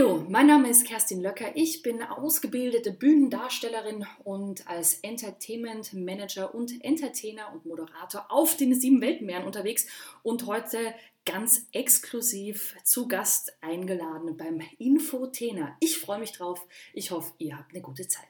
Hallo, mein Name ist Kerstin Löcker. Ich bin ausgebildete Bühnendarstellerin und als Entertainment Manager und Entertainer und Moderator auf den sieben Weltmeeren unterwegs und heute ganz exklusiv zu Gast eingeladen beim Infotainer. Ich freue mich drauf. Ich hoffe, ihr habt eine gute Zeit.